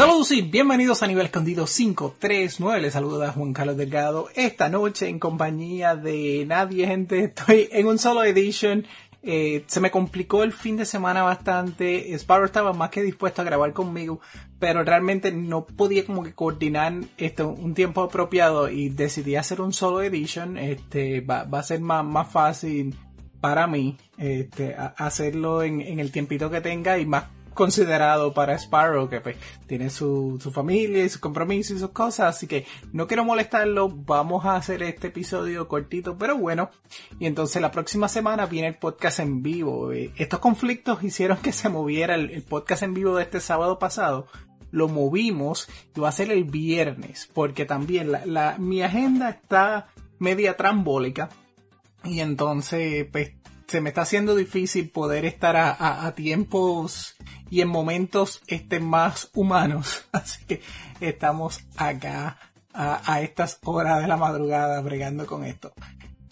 Saludos y bienvenidos a Nivel Escondido 539. Les saluda Juan Carlos Delgado. Esta noche en compañía de nadie, gente. Estoy en un solo edition. Eh, se me complicó el fin de semana bastante. Sparrow estaba más que dispuesto a grabar conmigo, pero realmente no podía como que coordinar un tiempo apropiado y decidí hacer un solo edition. Este va, va a ser más, más fácil para mí este, hacerlo en, en el tiempito que tenga y más considerado para Sparrow, que pues tiene su, su familia y su compromiso y sus cosas, así que no quiero molestarlo, vamos a hacer este episodio cortito, pero bueno, y entonces la próxima semana viene el podcast en vivo. Eh, estos conflictos hicieron que se moviera el, podcast en vivo de este sábado pasado, lo movimos y va a ser el viernes, porque también la, la, mi agenda está media trambólica. Y entonces pues se me está haciendo difícil poder estar a, tiempos y en momentos este, más humanos. Así que estamos acá a, estas horas de la madrugada bregando con esto.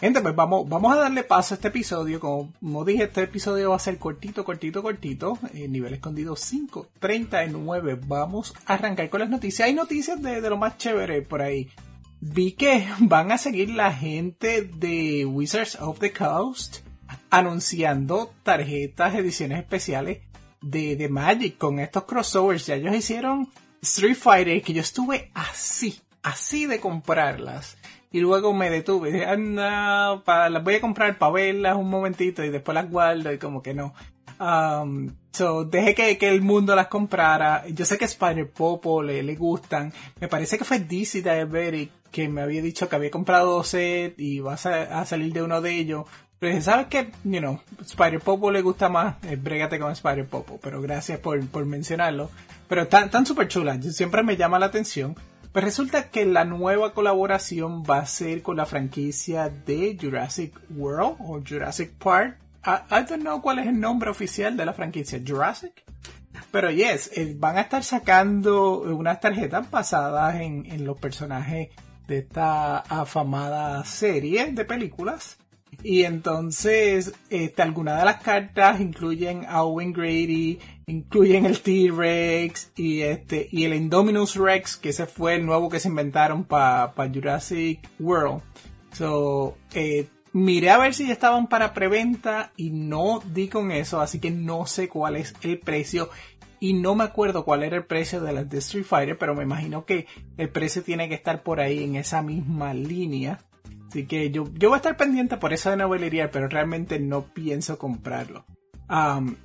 Gente, pues vamos, vamos a darle paso a este episodio. Como, como dije, este episodio va a ser cortito, cortito, cortito. Eh, nivel escondido 539. Vamos a arrancar con las noticias. Hay noticias de, de lo más chévere por ahí. Vi que van a seguir la gente de Wizards of the Coast anunciando tarjetas, ediciones especiales de, Magic con estos crossovers. Ya ellos hicieron Street Fighter que yo estuve así, así de comprarlas. Y luego me detuve. Dije, anda, para, las voy a comprar para verlas un momentito y después las guardo y como que no. Um, so, dejé que, que, el mundo las comprara. Yo sé que Spider Popo le, le gustan. Me parece que fue DC Diabetic que me había dicho que había comprado dos sets y vas a, a salir de uno de ellos. Pero ¿sabes qué? You know, Spider Popo le gusta más, eh, brégate con Spider Popo, pero gracias por, por mencionarlo. Pero están tan súper chulas, siempre me llama la atención. Pues resulta que la nueva colaboración va a ser con la franquicia de Jurassic World o Jurassic Park. I, I don't know cuál es el nombre oficial de la franquicia, Jurassic. Pero yes, eh, van a estar sacando unas tarjetas basadas en, en los personajes de esta afamada serie de películas. Y entonces, este, algunas de las cartas incluyen a Owen Grady, incluyen el T-Rex y este, y el Indominus Rex, que ese fue el nuevo que se inventaron para pa Jurassic World. So, eh, miré a ver si estaban para preventa y no di con eso, así que no sé cuál es el precio. Y no me acuerdo cuál era el precio de las de Street Fighter, pero me imagino que el precio tiene que estar por ahí en esa misma línea. Así que yo, yo voy a estar pendiente por eso de novelería, pero realmente no pienso comprarlo.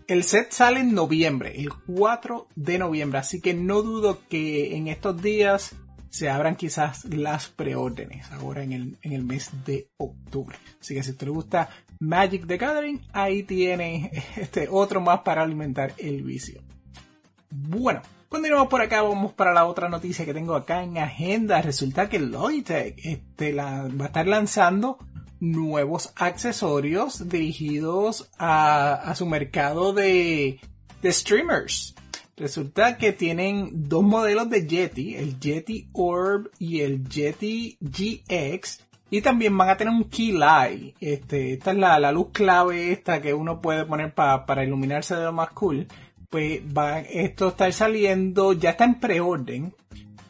El set sale en noviembre, el 4 de noviembre, así que no dudo que en estos días se abran quizás las preórdenes ahora en el, en el mes de octubre. Así que si te gusta Magic the Gathering, ahí tiene este otro más para alimentar el vicio. Bueno, Continuamos por acá, vamos para la otra noticia que tengo acá en agenda. Resulta que Logitech este, va a estar lanzando nuevos accesorios dirigidos a, su mercado de, streamers. Resulta que tienen dos modelos de Yeti, el Yeti Orb y el Yeti GX. Y también van a tener un key light. Este, esta es la, la luz clave esta que uno puede poner para iluminarse de lo más cool pues va esto estar saliendo, ya está en preorden.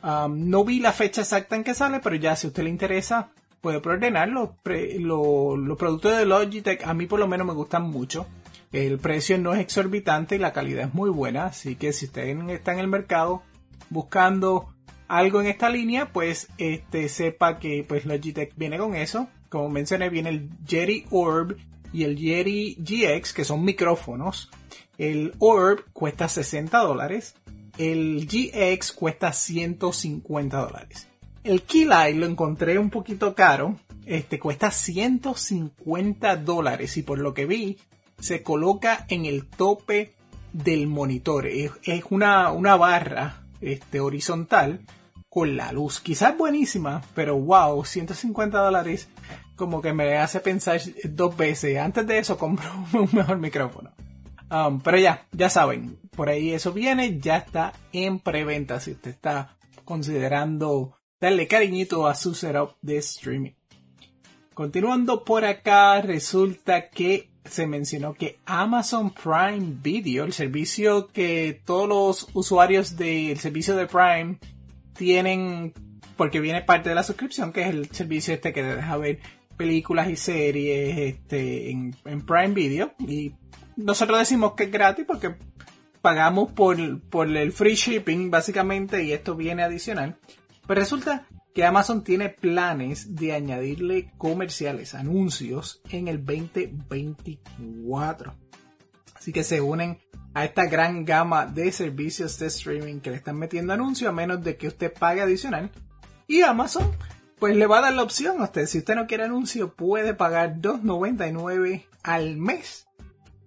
No vi la fecha exacta en que sale, pero ya si a usted le interesa, puede preordenar los, los productos de Logitech. A mí por lo menos me gustan mucho. El precio no es exorbitante y la calidad es muy buena. Así que si usted está en el mercado buscando algo en esta línea, pues este sepa que pues Logitech viene con eso. Como mencioné, viene el Yeti Orb y el Yeti GX, que son micrófonos. El Orb cuesta 60 dólares. El GX cuesta 150 dólares. El Keylight lo encontré un poquito caro. Este cuesta 150 dólares y por lo que vi se coloca en el tope del monitor. Es, una, una, barra este, horizontal con la luz. Quizás buenísima, pero wow, 150 dólares como que me hace pensar dos veces. Antes de eso compro un mejor micrófono. Um, pero ya, ya saben, por ahí eso viene, ya está en preventa si usted está considerando darle cariñito a su setup de streaming. Continuando por acá, resulta que se mencionó que Amazon Prime Video, el servicio que todos los usuarios del servicio de Prime tienen, porque viene parte de la suscripción, que es el servicio este que te deja ver películas y series este, en, Prime Video. Y nosotros decimos que es gratis porque pagamos por, por el free shipping básicamente y esto viene adicional. Pero resulta que Amazon tiene planes de añadirle comerciales, anuncios en el 2024. Así que se unen a esta gran gama de servicios de streaming que le están metiendo anuncios a menos de que usted pague adicional. Y Amazon pues le va a dar la opción a usted. Si usted no quiere anuncio puede pagar $2.99 al mes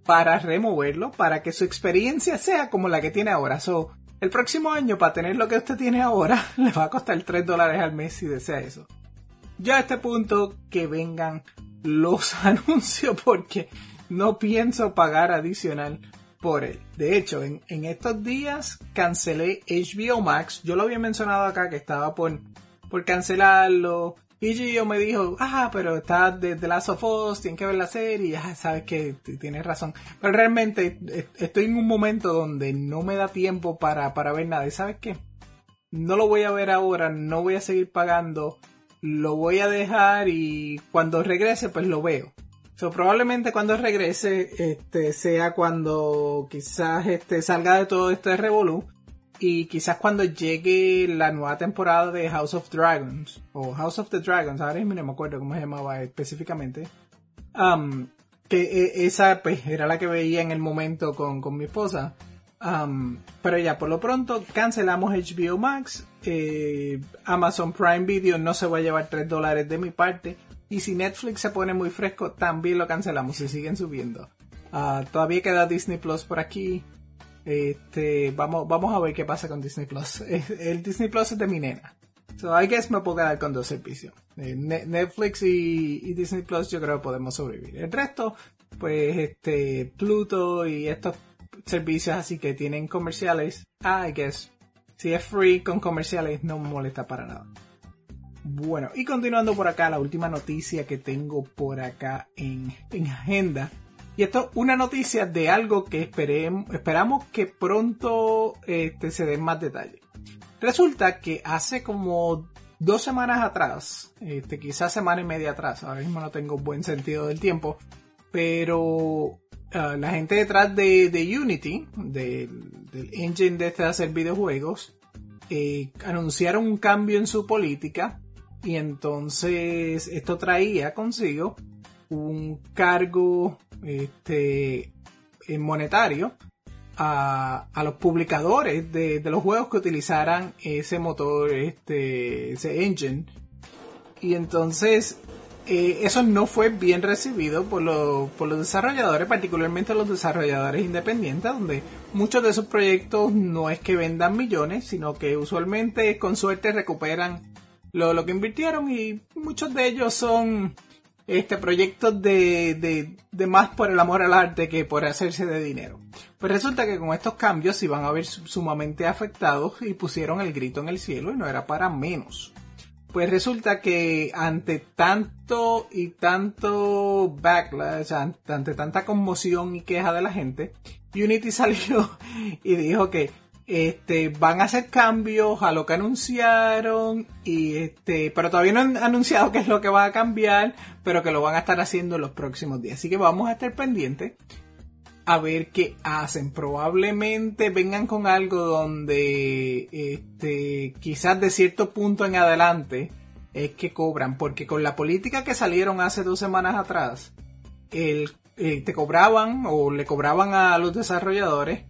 para removerlo para que su experiencia sea como la que tiene ahora. So, el próximo año, para tener lo que usted tiene ahora, le va a costar 3 dólares al mes si desea eso. Ya a este punto, que vengan los anuncios porque no pienso pagar adicional por él. De hecho, en, estos días cancelé HBO Max. Yo lo había mencionado acá que estaba por, por cancelarlo. Y yo me dijo, ah, pero está de The Last of Us, tiene que ver la serie, ya sabes que tienes razón. Pero realmente estoy en un momento donde no me da tiempo para, para ver nada. ¿Y sabes qué? No lo voy a ver ahora, no voy a seguir pagando, lo voy a dejar y cuando regrese pues lo veo. So, probablemente cuando regrese este, sea cuando quizás este, salga de todo este revolú y quizás cuando llegue la nueva temporada de House of Dragons, o House of the Dragons, ahora mismo no me acuerdo cómo se llamaba específicamente, um, que e, esa pues, era la que veía en el momento con, mi esposa. Um, pero ya, por lo pronto, cancelamos HBO Max. Eh, Amazon Prime Video no se va a llevar 3 dólares de mi parte. Y si Netflix se pone muy fresco, también lo cancelamos. Se siguen subiendo. Ah, todavía queda Disney Plus por aquí. Este, vamos, vamos a ver qué pasa con Disney Plus. El Disney Plus es de mi nena. So I guess me puedo quedar con dos servicios. Eh, Netflix y, Disney Plus yo creo que podemos sobrevivir. El resto, pues este, Pluto y estos servicios así que tienen comerciales, I guess, si es free con comerciales no me molesta para nada. Bueno, y continuando por acá, la última noticia que tengo por acá en, en agenda y esto es una noticia de algo que esperamos que pronto este, se den más detalles. Resulta que hace como dos semanas atrás, este, quizás semana y media atrás, ahora mismo no tengo buen sentido del tiempo, pero ah, la gente detrás de, Unity, del engine de este de hacer videojuegos, eh, anunciaron un cambio en su política y entonces esto traía consigo un cargo este, monetario a, los publicadores de, los juegos que utilizaran ese motor, este, ese engine. Y entonces eh, eso no fue bien recibido por, por los desarrolladores, particularmente los desarrolladores independientes, donde muchos de esos proyectos no es que vendan millones, sino que usualmente con suerte recuperan lo, lo que invirtieron y muchos de ellos son este proyecto de, de, más por el amor al arte que por hacerse de dinero. Pues resulta que con estos cambios iban a ver sumamente afectados y pusieron el grito en el cielo y no era para menos. Pues resulta que ante tanto y tanto backlash, ante tanta conmoción y queja de la gente, Unity salió y dijo que este, van a hacer cambios a lo que anunciaron y este, pero todavía no han anunciado qué es lo que va a cambiar, pero que lo van a estar haciendo en los próximos días. Así que vamos a estar pendientes a ver qué hacen. Probablemente vengan con algo donde este, quizás de cierto punto en adelante es que cobran, porque con la política que salieron hace dos semanas atrás, eh, te cobraban o le cobraban a los desarrolladores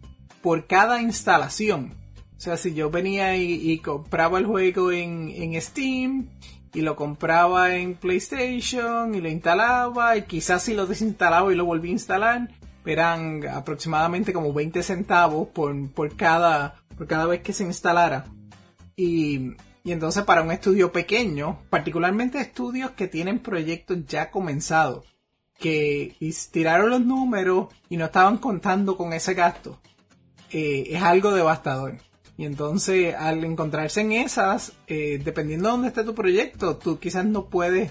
por cada instalación. O sea, si yo venía y, compraba el juego en, Steam y lo compraba en PlayStation y lo instalaba y quizás si lo desinstalaba y lo volví a instalar, eran aproximadamente como 20 centavos por, cada, por cada vez que se instalara. Y, y entonces para un estudio pequeño, particularmente estudios que tienen proyectos ya comenzados, que tiraron los números y no estaban contando con ese gasto, eh, es algo devastador. Y entonces al encontrarse en esas, eh, dependiendo de dónde esté tu proyecto, tú quizás no puedes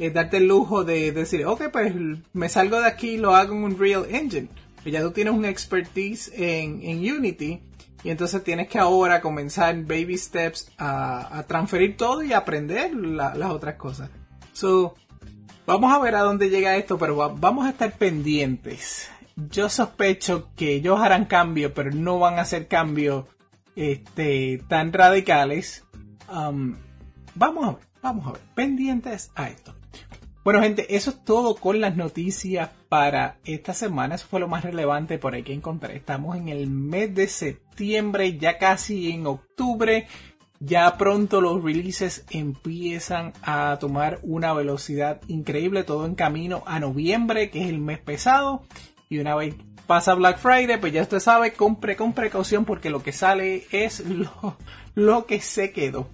es darte el lujo de decir, ok, pues me salgo de aquí y lo hago en un Real Engine. Pues ya tú tienes un expertise en, en Unity y entonces tienes que ahora comenzar baby steps a, transferir todo y aprender las otras cosas. So, vamos a ver a dónde llega esto, pero vamos a estar pendientes. Yo sospecho que ellos harán cambios, pero no van a hacer cambios este, tan radicales. Um, vamos a ver, vamos a ver. Pendientes a esto. Bueno, gente, eso es todo con las noticias para esta semana. Eso fue lo más relevante por ahí que encontré. Estamos en el mes de septiembre, ya casi en octubre. Ya pronto los releases empiezan a tomar una velocidad increíble, todo en camino a noviembre, que es el mes pesado. Y una vez pasa Black Friday, pues ya usted sabe, compre con precaución porque lo que sale es lo, lo que se quedó.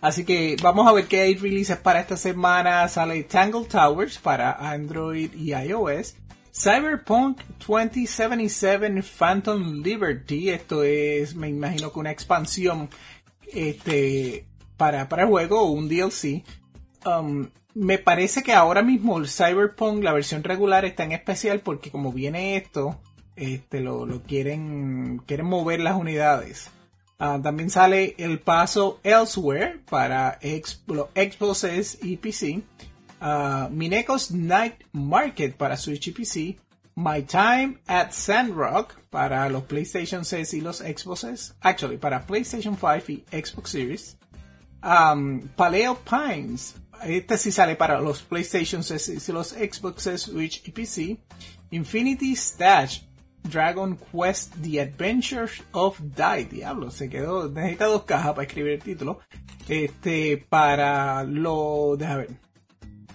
Así que vamos a ver qué hay releases para esta semana. Sale Tangle Towers para Android y iOS. Cyberpunk 2077 Phantom Liberty. Esto es, me imagino que una expansión este, para, para el juego un DLC. Um, me parece que ahora mismo el Cyberpunk, la versión regular, está en especial porque como viene esto, este, lo, lo quieren, quieren mover las unidades. Ah, también sale el paso Elsewhere para Xbox y PC. Uh, Mineco's Night Market para Switch y PC. My Time at Sandrock para los PlayStation 6 y los Xboxes. Actually, para PlayStation 5 y Xbox Series. Um, Paleo Pines. Este sí sale para los PlayStation 6 y los Xboxes, Switch y PC. Infinity Stash Dragon Quest The Adventures of Die. Diablo, se quedó. Necesita dos cajas para escribir el título. Este, para lo. Deja ver.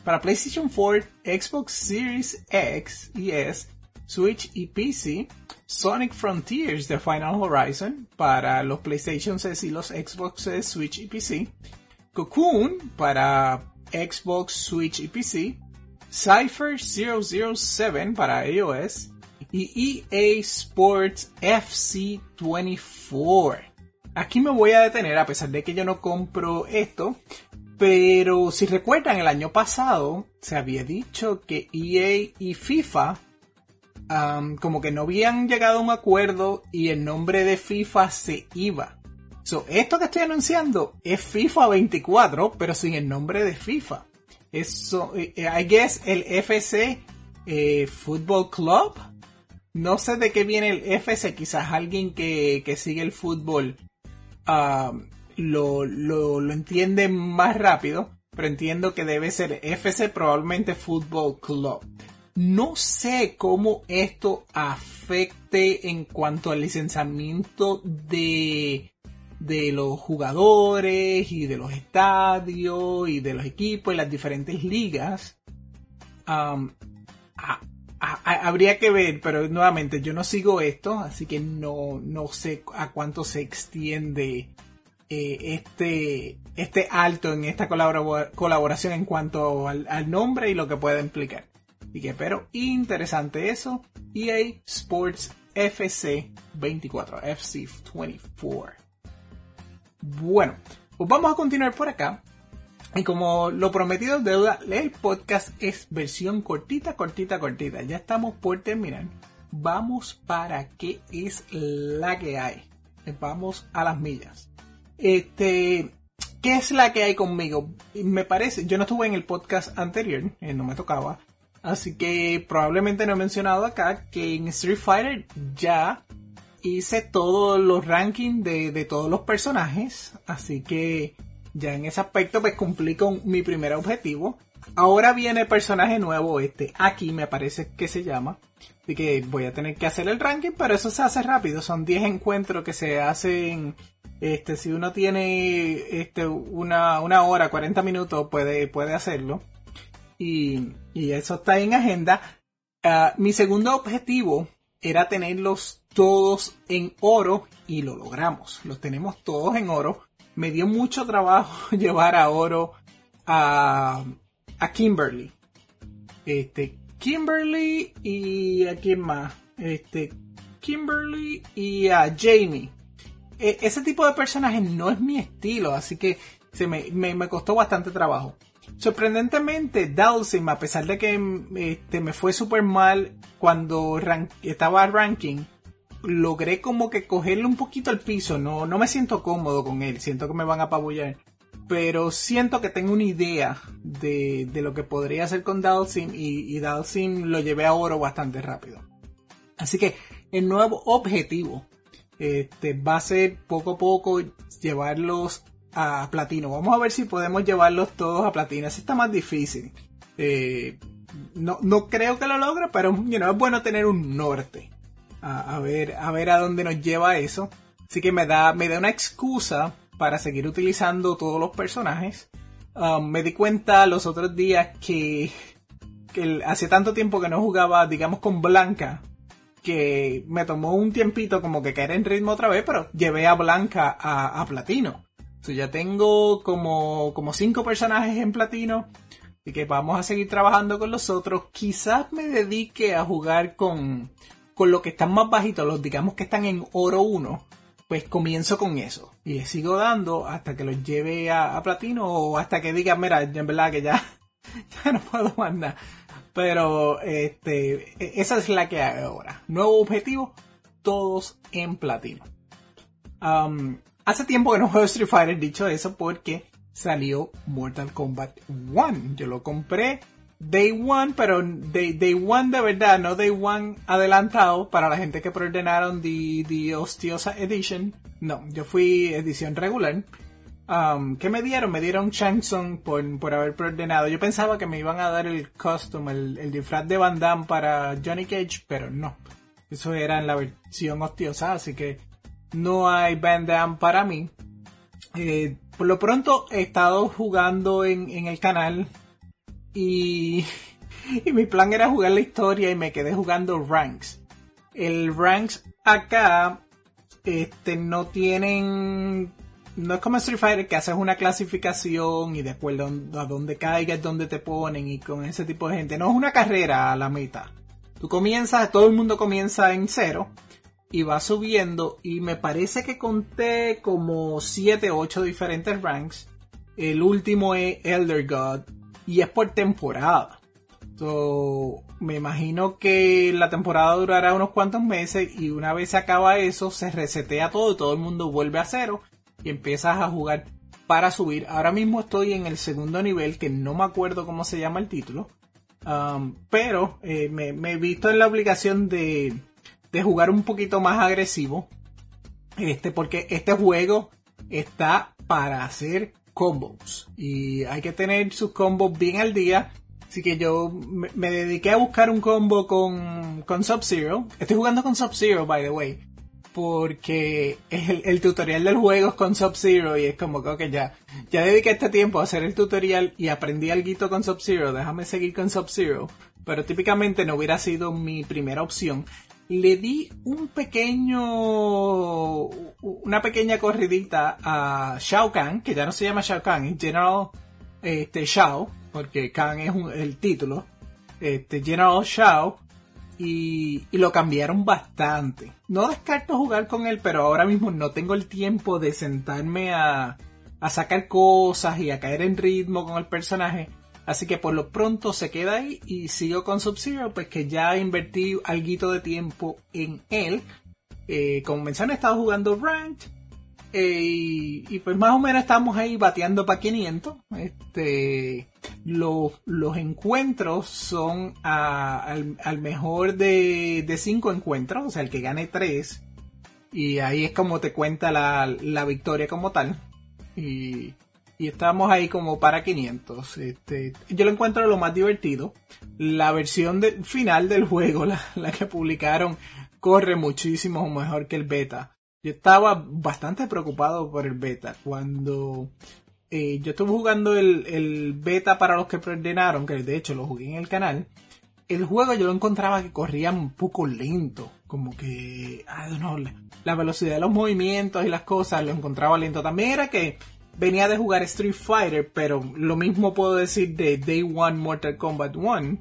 Para PlayStation 4, Xbox Series X y S, Switch y PC. Sonic Frontiers The Final Horizon para los PlayStation 6 y los Xboxes, Switch y PC. Cocoon para Xbox, Switch y PC. Cypher 007 para iOS y EA Sports FC24. Aquí me voy a detener a pesar de que yo no compro esto, pero si recuerdan el año pasado se había dicho que EA y FIFA como que no habían llegado a un acuerdo y el nombre de FIFA se iba. So, esto que estoy anunciando es FIFA 24, pero sin el nombre de FIFA. Eso, eh, I guess el FC eh, Football Club no sé de qué viene el FC, quizás alguien que, sigue el fútbol ah, lo, entiende más rápido, pero entiendo que debe ser FC probablemente Fútbol Club. No sé cómo esto afecte en cuanto al licenciamiento de, de los jugadores y de los estadios y de los equipos y las diferentes ligas. Ah, habría que ver, pero nuevamente yo no sigo esto, así que no, no sé a cuánto se extiende eh, este, este alto en esta colaboración en cuanto al, nombre y lo que puede implicar. Así que, pero interesante eso. EA Sports FC 24, FC 24. Bueno, pues vamos a continuar por acá. Y como lo prometido deuda, el podcast es versión cortita, cortita, cortita. Ya estamos por terminar. Vamos para qué es la que hay. Vamos a las millas. Este, ¿qué es la que hay conmigo? Me parece, yo no estuve en el podcast anterior, eh, no me tocaba. Así que probablemente no he mencionado acá que en Street Fighter ya hice todos los rankings de, de todos los personajes. Así que ya en ese aspecto pues cumplí con mi primer objetivo. Ahora viene el personaje nuevo, este aquí me parece que se llama. Así que voy a tener que hacer el ranking, pero eso se hace rápido. Son 10 encuentros que se hacen. Este, si uno tiene este, una, una hora, 40 minutos, puede, puede hacerlo. Y, y eso está en agenda. Ah, mi segundo objetivo era tenerlos todos en oro y lo logramos. Los tenemos todos en oro me dio mucho trabajo llevar a oro a, a Kimberly. Este, Kimberly y a quién más. Este, Kimberly y a Jamie. E, ese tipo de personajes no es mi estilo, así que se me, me, me, costó bastante trabajo. Sorprendentemente, Dalsim, a pesar de que este, me fue súper mal cuando estaba ranking, logré como que cogerle un poquito al piso. No, no me siento cómodo con él. Siento que me van a apabullar. Pero siento que tengo una idea de, de lo que podría hacer con Dalsim y, y Dalsim lo llevé a oro bastante rápido. Así que el nuevo objetivo este, va a ser poco a poco llevarlos a platino. Vamos a ver si podemos llevarlos todos a platino. Eso está más difícil. Eh, no, no, creo que lo logre, pero es bueno tener un norte. A, ver, a ver a dónde nos lleva eso. Así que me da, me da una excusa para seguir utilizando todos los personajes. Um, me di cuenta los otros días que, que hace tanto tiempo que no jugaba, digamos, con Blanca, que me tomó un tiempito como que caer en ritmo otra vez, pero llevé a Blanca a, platino. So, ya tengo como, como cinco personajes en platino. y que vamos a seguir trabajando con los otros. Quizás me dedique a jugar con, con los que están más bajitos, los digamos que están en oro 1. Pues comienzo con eso. Y le sigo dando hasta que los lleve a, platino o hasta que diga, mira, en verdad que ya, ya no puedo más nada. Pero este, e, esa es la que hay ahora. Nuevo objetivo, todos en platino. Um, hace tiempo que no juego Street Fighter, dicho eso, porque salió Mortal Kombat 1. Yo lo compré Day One, pero Day, day One de verdad, no Day One adelantado para la gente que preordenaron The, the Ostiosa Edition. No, yo fui edición regular. Um, ¿Qué me dieron? Me dieron Shang Tsung por, por haber preordenado. Yo pensaba que me iban a dar el costume, el, el disfraz de Van Damme para Johnny Cage, pero no. Eso era en la versión hostiosa, así que no hay Van Damme para mí. Eh, por lo pronto he estado jugando en, en el canal y, mi plan era jugar la historia y me quedé jugando Ranks. El Ranks acá este, no tienen no es como Street Fighter que haces una clasificación y después a donde caigas, donde te ponen y con ese tipo de gente. No es una carrera a la mitad. Tú comienzas, todo el mundo comienza en cero y va subiendo y me parece que conté como 7 o 8 diferentes ranks. El último es Elder God y es por temporada. So, me imagino que la temporada durará unos cuantos meses y una vez se acaba eso se resetea todo y todo el mundo vuelve a cero y empiezas a jugar para subir. Ahora mismo estoy en el segundo nivel, que no me acuerdo cómo se llama el título. Um, pero eh, me, he visto en la obligación de, de jugar un poquito más agresivo. Este, porque este juego está para hacer combos. Y hay que tener sus combos bien al día. Así que yo me, dediqué a buscar un combo con, con Sub-Zero. Estoy jugando con Sub-Zero, by the way porque el, el, tutorial del juego es con Sub-Zero y es como que ya, ya dediqué este tiempo a hacer el tutorial y aprendí algo con Sub-Zero, déjame seguir con Sub-Zero. Pero típicamente no hubiera sido mi primera opción. Le di un pequeño, una pequeña corridita a Shao Kahn, que ya no se llama Shao Kahn, es General este, Shao, porque Kahn es el título. Este, General Shao, y, lo cambiaron bastante. No descarto jugar con él, pero ahora mismo no tengo el tiempo de sentarme a, a sacar cosas y a caer en ritmo con el personaje. Así que por lo pronto se queda ahí y sigo con Sub-Zero, pues que ya invertí algo de tiempo en él. Eh, como mencioné, he estado jugando Ranked eh, y, pues más o menos estamos ahí bateando para 500. Este, los, encuentros son al, mejor de 5 encuentros, o sea, el que gane 3. Y ahí es como te cuenta la, victoria como tal. Y, estamos ahí como para 500. Este, yo lo encuentro lo más divertido. La versión final del juego, la, la que publicaron, corre muchísimo mejor que el beta yo estaba bastante preocupado por el beta. Cuando eh, yo estuve jugando el, beta para los que preordenaron, que de hecho lo jugué en el canal, el juego yo lo encontraba que corría un poco lento. Como que, no, la, velocidad de los movimientos y las cosas lo encontraba lento. También era que venía de jugar Street Fighter, pero lo mismo puedo decir de Day One Mortal Kombat 1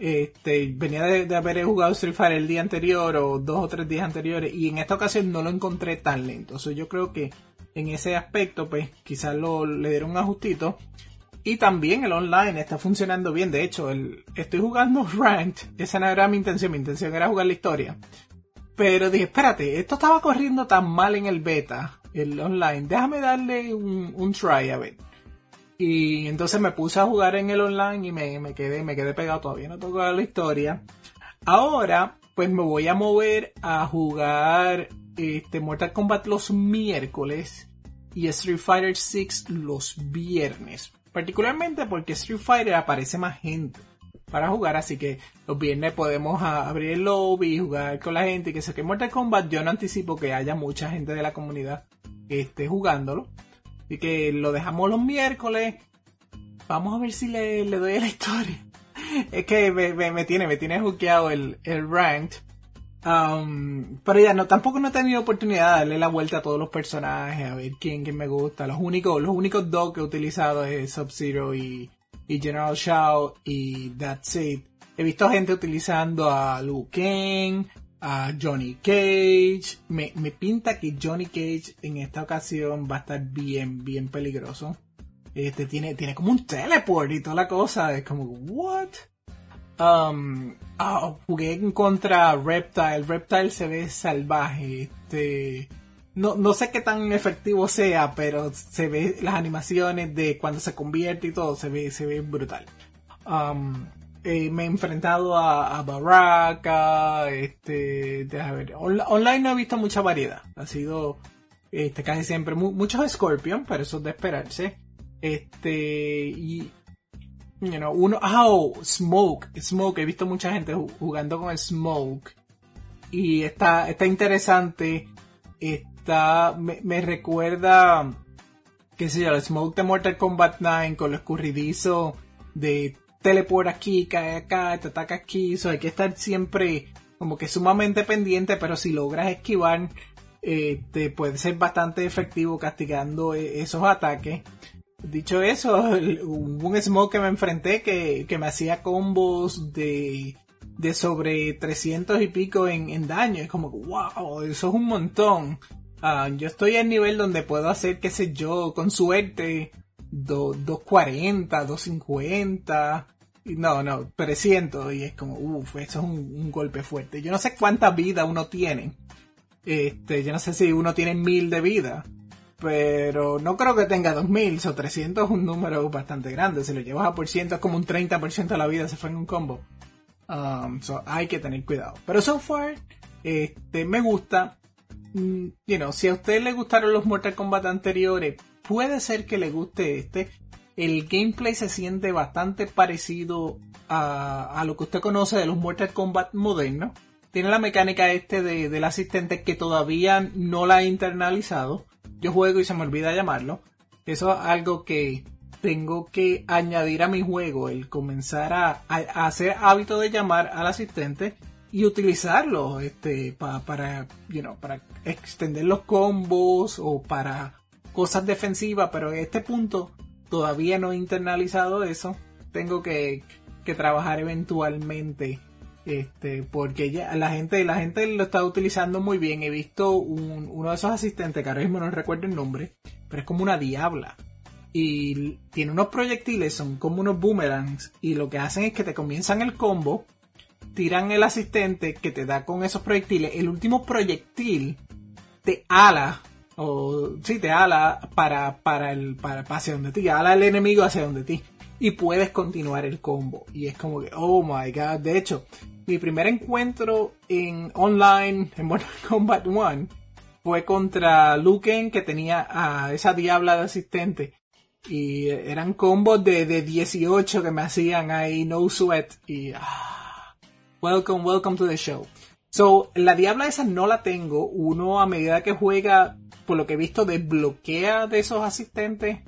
este, venía de, haber jugado Street Fighter el día anterior o dos o tres días anteriores y en esta ocasión no lo encontré tan lento. yo creo que en ese aspecto, pues quizás lo, le dieron un ajustito. Y también el online está funcionando bien. De hecho, el, estoy jugando Ranked. Esa no era mi intención. Mi intención era jugar la historia. Pero dije, espérate, esto estaba corriendo tan mal en el beta, el online. Déjame darle un, un try a ver. Y entonces me puse a jugar en el online y me, me quedé, me quedé pegado. Todavía no toco la historia. Ahora, pues me voy a mover a jugar este, Mortal Kombat los miércoles y Street Fighter 6 los viernes. Particularmente porque Street Fighter aparece más gente para jugar, así que los viernes podemos abrir el lobby jugar con la gente. Que sé que Mortal Kombat yo no anticipo que haya mucha gente de la comunidad que esté jugándolo. Y que lo dejamos los miércoles. Vamos a ver si le, doy a la historia. es que me, tiene, me tiene jukeado el, el ranked. Um, pero ya no, tampoco no he tenido oportunidad de darle la vuelta a todos los personajes, a ver quién, quién me gusta. Los únicos, los únicos dos que he utilizado es Sub-Zero y, y General Shao y That's It. He visto gente utilizando a Liu Kang, a Johnny Cage. Me, me pinta que Johnny Cage en esta ocasión va a estar bien, bien peligroso. Este tiene, tiene como un teleport y toda la cosa. Es como, what? Um, ah, jugué contra Reptile. Reptile se ve salvaje. Este, no, no sé qué tan efectivo sea, pero se ve las animaciones de cuando se convierte y todo, se ve, se ve brutal. Um, eh, me he enfrentado a, Baraka, este, ver, online no he visto mucha variedad. Ha sido, este, casi siempre muchos Scorpion, pero eso es de esperarse. Este, y you know, uno, oh, Smoke, Smoke, he visto mucha gente jugando con Smoke y está, está interesante, está, me, recuerda, qué sé yo, el Smoke de Mortal Kombat 9 con lo escurridizo de teleport aquí, cae acá, te ataca aquí, eso hay que estar siempre como que sumamente pendiente, pero si logras esquivar, eh, te puede ser bastante efectivo castigando eh, esos ataques. Dicho eso, hubo un smoke que me enfrenté que, me hacía combos de, de sobre 300 y pico en, daño. Es como, wow, eso es un montón. Ah, yo estoy al nivel donde puedo hacer, qué sé yo, con suerte, 240, 250. No, no, 300 y es como, uff, eso es un, un, golpe fuerte. Yo no sé cuánta vida uno tiene. Este, yo no sé si uno tiene mil de vida pero no creo que tenga 2000, o 300 es un número bastante grande. Si lo llevas a por ciento es como un 30% de la vida se fue en un combo. Um, so hay que tener cuidado. Pero so far, este, me gusta. Mm, you know, si a usted le gustaron los Mortal Kombat anteriores, puede ser que le guste este. El gameplay se siente bastante parecido a, a lo que usted conoce de los Mortal Kombat modernos. Tiene la mecánica este de, del asistente que todavía no la ha internalizado yo juego y se me olvida llamarlo. Eso es algo que tengo que añadir a mi juego, el comenzar a, hacer hábito de llamar al asistente y utilizarlo este, para, para extender los combos o para cosas defensivas, pero en este punto todavía no he internalizado eso. Tengo que, que trabajar eventualmente este, porque la gente, la gente lo está utilizando muy bien. He visto uno de esos asistentes, que ahora mismo no recuerdo el nombre, pero es como una diabla. Y tiene unos proyectiles, son como unos boomerangs, y lo que hacen es que te comienzan el combo, tiran el asistente que te da con esos proyectiles. El último proyectil te ala, o sí, te ala para, para el, para, hacia donde ti, ala el enemigo hacia donde ti y puedes continuar el combo. Y es como que, oh my god. De hecho, mi primer encuentro en online en Mortal Kombat 1 fue contra Luken que tenía a esa diabla de asistente. Y eran combos de, de 18 que me hacían ahí, no sweat. Y ah, welcome, welcome to the show. So, la diabla esa no la tengo. Uno a medida que juega, por lo que he visto, desbloquea de esos asistentes.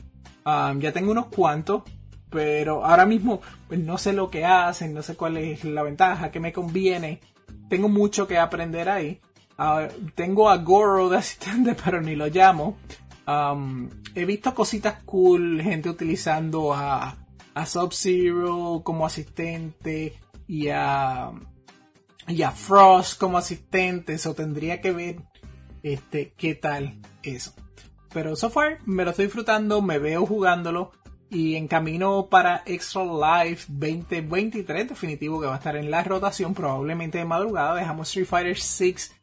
Ya tengo unos cuantos pero ahora mismo pues no sé lo que hacen, no sé cuál es la ventaja, qué me conviene. Tengo mucho que aprender ahí. Ah, tengo a Goro de asistente, pero ni lo llamo. he visto cositas cool, gente utilizando a, a Sub-Zero como asistente y a, y a Frost como asistente. Eso tendría que ver este, qué tal eso. Pero so far me lo estoy disfrutando, me veo jugándolo y en camino para Extra Life 2023 definitivo que va a estar en la rotación probablemente de madrugada. Dejamos Street Fighter 6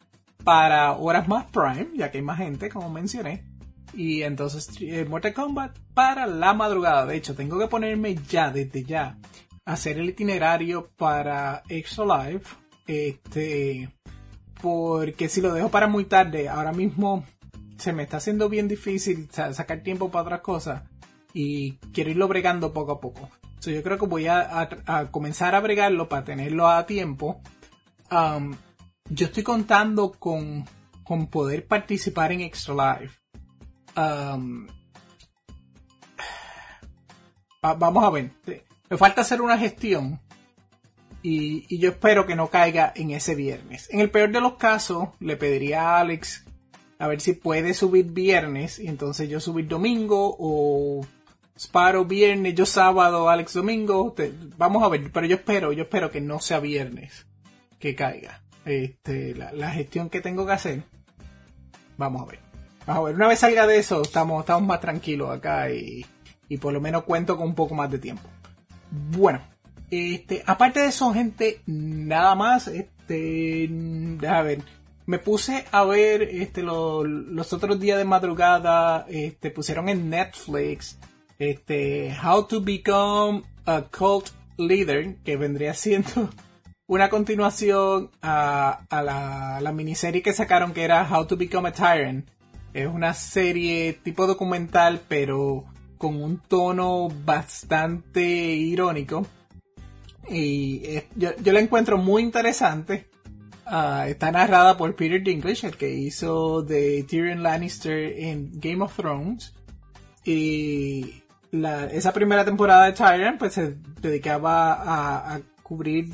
para horas más prime, ya que hay más gente, como mencioné. Y entonces eh, Mortal Kombat para la madrugada. De hecho, tengo que ponerme ya, desde ya, hacer el itinerario para Extra Life. Este, porque si lo dejo para muy tarde, ahora mismo se me está haciendo bien difícil sacar tiempo para otras cosas y quiero irlo bregando poco a poco. yo creo que voy a, comenzar a bregarlo para tenerlo a tiempo. Um, yo estoy contando con, con poder participar en Extra Life. Um, vamos a ver. Me falta hacer una gestión. Y, y, yo espero que no caiga en ese viernes. En el peor de los casos, le pediría a Alex a ver si puede subir viernes y entonces yo subir domingo o Sparo viernes, yo sábado, Alex domingo. vamos a ver, pero yo espero, yo espero que no sea viernes que caiga. Este, la, gestión que tengo que hacer. Vamos a ver. Vamos a ver, una vez salga de eso, estamos, estamos más tranquilos acá y, y por lo menos cuento con un poco más de tiempo. Bueno, este, aparte de eso, gente, nada más, este, a ver, me puse a ver, este, los otros días de madrugada, este, pusieron en Netflix este, How to Become a Cult Leader, que vendría siendo una continuación a, la, miniserie que sacaron que era How to Become a Tyrant. Es una serie tipo documental, pero con un tono bastante irónico. Y yo, la encuentro muy interesante. Ah, está narrada por Peter Dinklage, el que hizo de Tyrion Lannister en Game of Thrones. Y esa primera temporada de Tyrant pues se dedicaba a, cubrir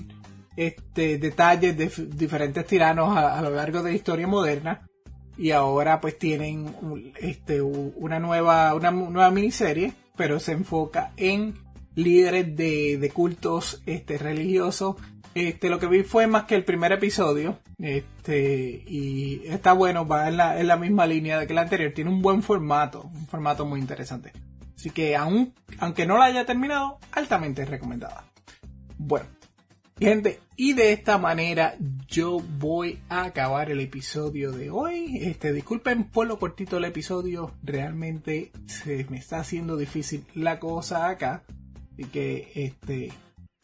este, detalles de diferentes tiranos a, lo largo de la historia moderna y ahora pues tienen este, una nueva una nueva miniserie pero se enfoca en líderes de, cultos este, religiosos este, lo que vi fue más que el primer episodio este, y está bueno va en la, en la misma línea de que el anterior tiene un buen formato un formato muy interesante Así que aún, aunque no la haya terminado, altamente recomendada. Bueno, gente, y de esta manera yo voy a acabar el episodio de hoy. Este, disculpen por lo cortito del episodio, realmente se me está haciendo difícil la cosa acá. Así que este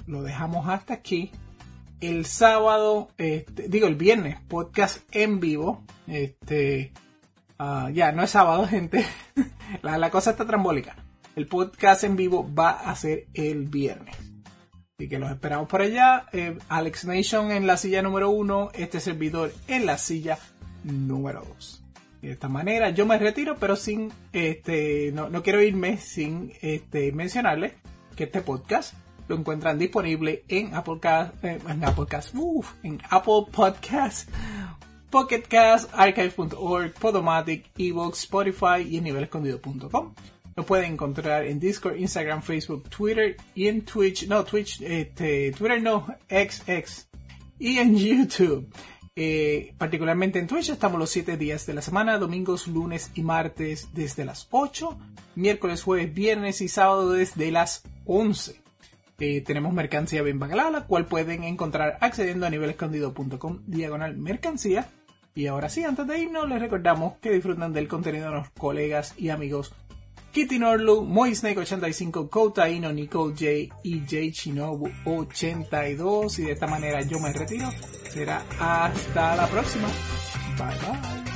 lo dejamos hasta aquí. El sábado, este, digo el viernes, podcast en vivo. Este, ah, ya, no es sábado, gente. la, la cosa está trambólica. El podcast en vivo va a ser el viernes. Así que los esperamos por allá. Eh, Alex Nation en la silla número uno. Este servidor en la silla número 2. De esta manera yo me retiro, pero sin, este, no, quiero irme sin este, mencionarles que este podcast lo encuentran disponible en Apple, eh, en Apple, en Apple Podcast, Pocket Cast, Archive.org, Podomatic, Evox, Spotify y en nivelescondido.com. Lo pueden encontrar en Discord, Instagram, Facebook, Twitter y en Twitch. No, Twitch, este, Twitter no, XX. Y en YouTube. Eh, particularmente en Twitch estamos los 7 días de la semana, domingos, lunes y martes desde las 8, miércoles, jueves, viernes y sábado desde las 11. Tenemos mercancía bien bagalada, la cual pueden encontrar accediendo a nivelescondido.com diagonal mercancía. Y ahora sí, antes de irnos, les recordamos que disfrutan del contenido de los colegas y amigos Kitty Norlu, Moisnake85, Kotaino, Nicole J y J Shinobu 82. Y de esta manera yo me retiro. Será hasta la próxima. Bye bye.